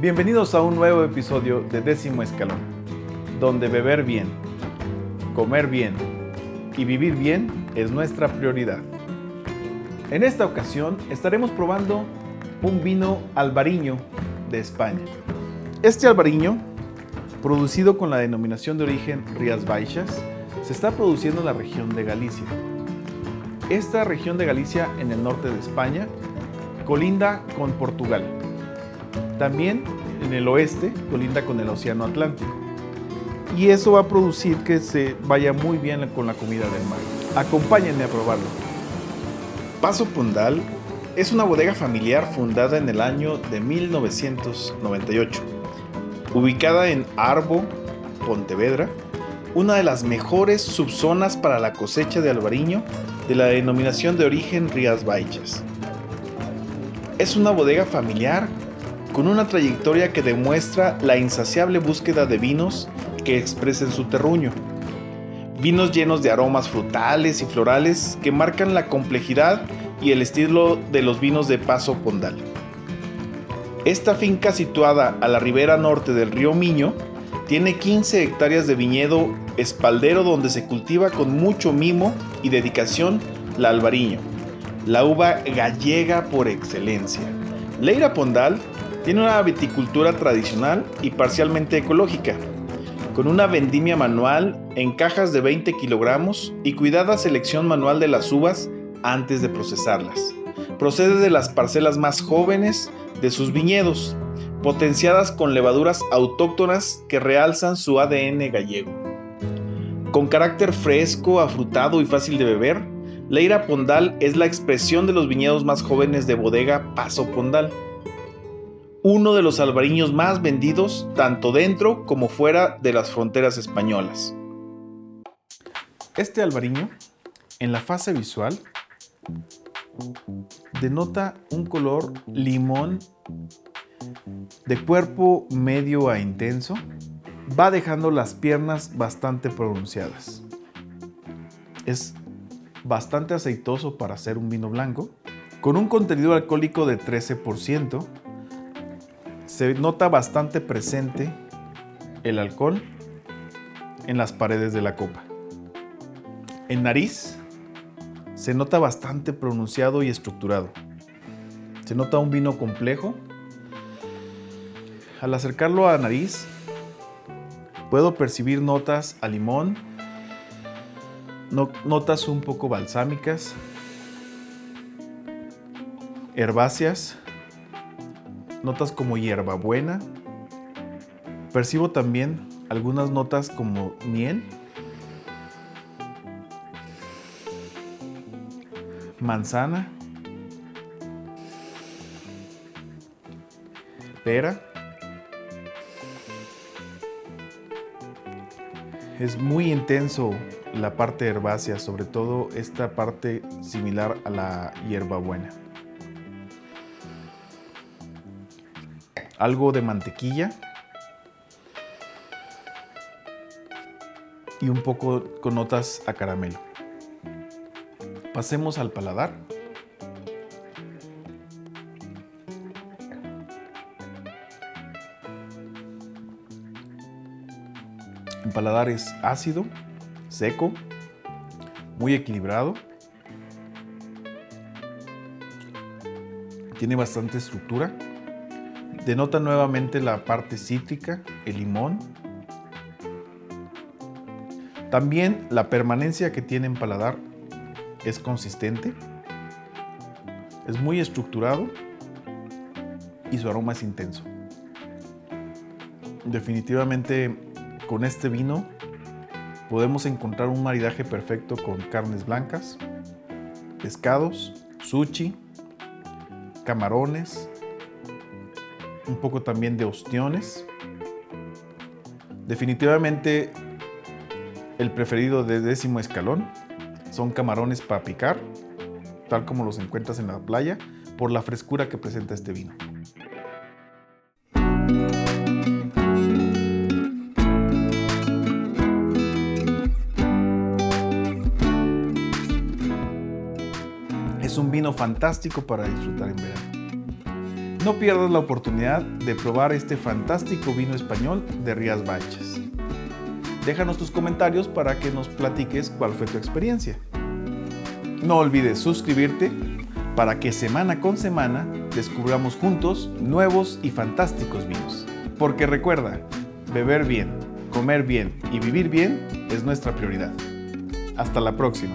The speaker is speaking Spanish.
Bienvenidos a un nuevo episodio de Décimo Escalón, donde beber bien, comer bien y vivir bien es nuestra prioridad. En esta ocasión estaremos probando un vino albariño de España. Este albariño, producido con la denominación de origen Rías Baixas, se está produciendo en la región de Galicia. Esta región de Galicia en el norte de España colinda con Portugal. También en el oeste colinda con el Océano Atlántico. Y eso va a producir que se vaya muy bien con la comida del mar. Acompáñenme a probarlo. Paso Pondal es una bodega familiar fundada en el año de 1998, ubicada en Arbo, Pontevedra, una de las mejores subzonas para la cosecha de albariño de la denominación de origen Rías Baixas. Es una bodega familiar con una trayectoria que demuestra la insaciable búsqueda de vinos que expresen su terruño. Vinos llenos de aromas frutales y florales que marcan la complejidad y el estilo de los vinos de Paso Pondal. Esta finca situada a la ribera norte del río Miño tiene 15 hectáreas de viñedo espaldero donde se cultiva con mucho mimo y dedicación la albariño la uva gallega por excelencia. Leira Pondal tiene una viticultura tradicional y parcialmente ecológica, con una vendimia manual en cajas de 20 kilogramos y cuidada selección manual de las uvas antes de procesarlas. Procede de las parcelas más jóvenes de sus viñedos, potenciadas con levaduras autóctonas que realzan su ADN gallego. Con carácter fresco, afrutado y fácil de beber, Leira Pondal es la expresión de los viñedos más jóvenes de bodega Paso Pondal. Uno de los albariños más vendidos tanto dentro como fuera de las fronteras españolas. Este albariño, en la fase visual, denota un color limón de cuerpo medio a intenso, va dejando las piernas bastante pronunciadas. Es bastante aceitoso para hacer un vino blanco, con un contenido alcohólico de 13%. Se nota bastante presente el alcohol en las paredes de la copa. En nariz se nota bastante pronunciado y estructurado. Se nota un vino complejo. Al acercarlo a nariz, puedo percibir notas a limón, notas un poco balsámicas, herbáceas, notas como hierbabuena. Percibo también algunas notas como miel, manzana, pera. Es muy intenso la parte herbácea, sobre todo esta parte similar a la hierbabuena. Algo de mantequilla y un poco con notas a caramelo. Pasemos al paladar. El paladar es ácido, seco, muy equilibrado. Tiene bastante estructura. Denota nuevamente la parte cítrica, el limón. También la permanencia que tiene en paladar es consistente. Es muy estructurado y su aroma es intenso. Definitivamente con este vino podemos encontrar un maridaje perfecto con carnes blancas, pescados, sushi, camarones, un poco también de ostiones. Definitivamente el preferido de décimo escalón son camarones para picar, tal como los encuentras en la playa, por la frescura que presenta este vino. un vino fantástico para disfrutar en verano. No pierdas la oportunidad de probar este fantástico vino español de Rías Baixas. Déjanos tus comentarios para que nos platiques cuál fue tu experiencia. No olvides suscribirte para que semana con semana descubramos juntos nuevos y fantásticos vinos. Porque recuerda, beber bien, comer bien y vivir bien es nuestra prioridad. Hasta la próxima.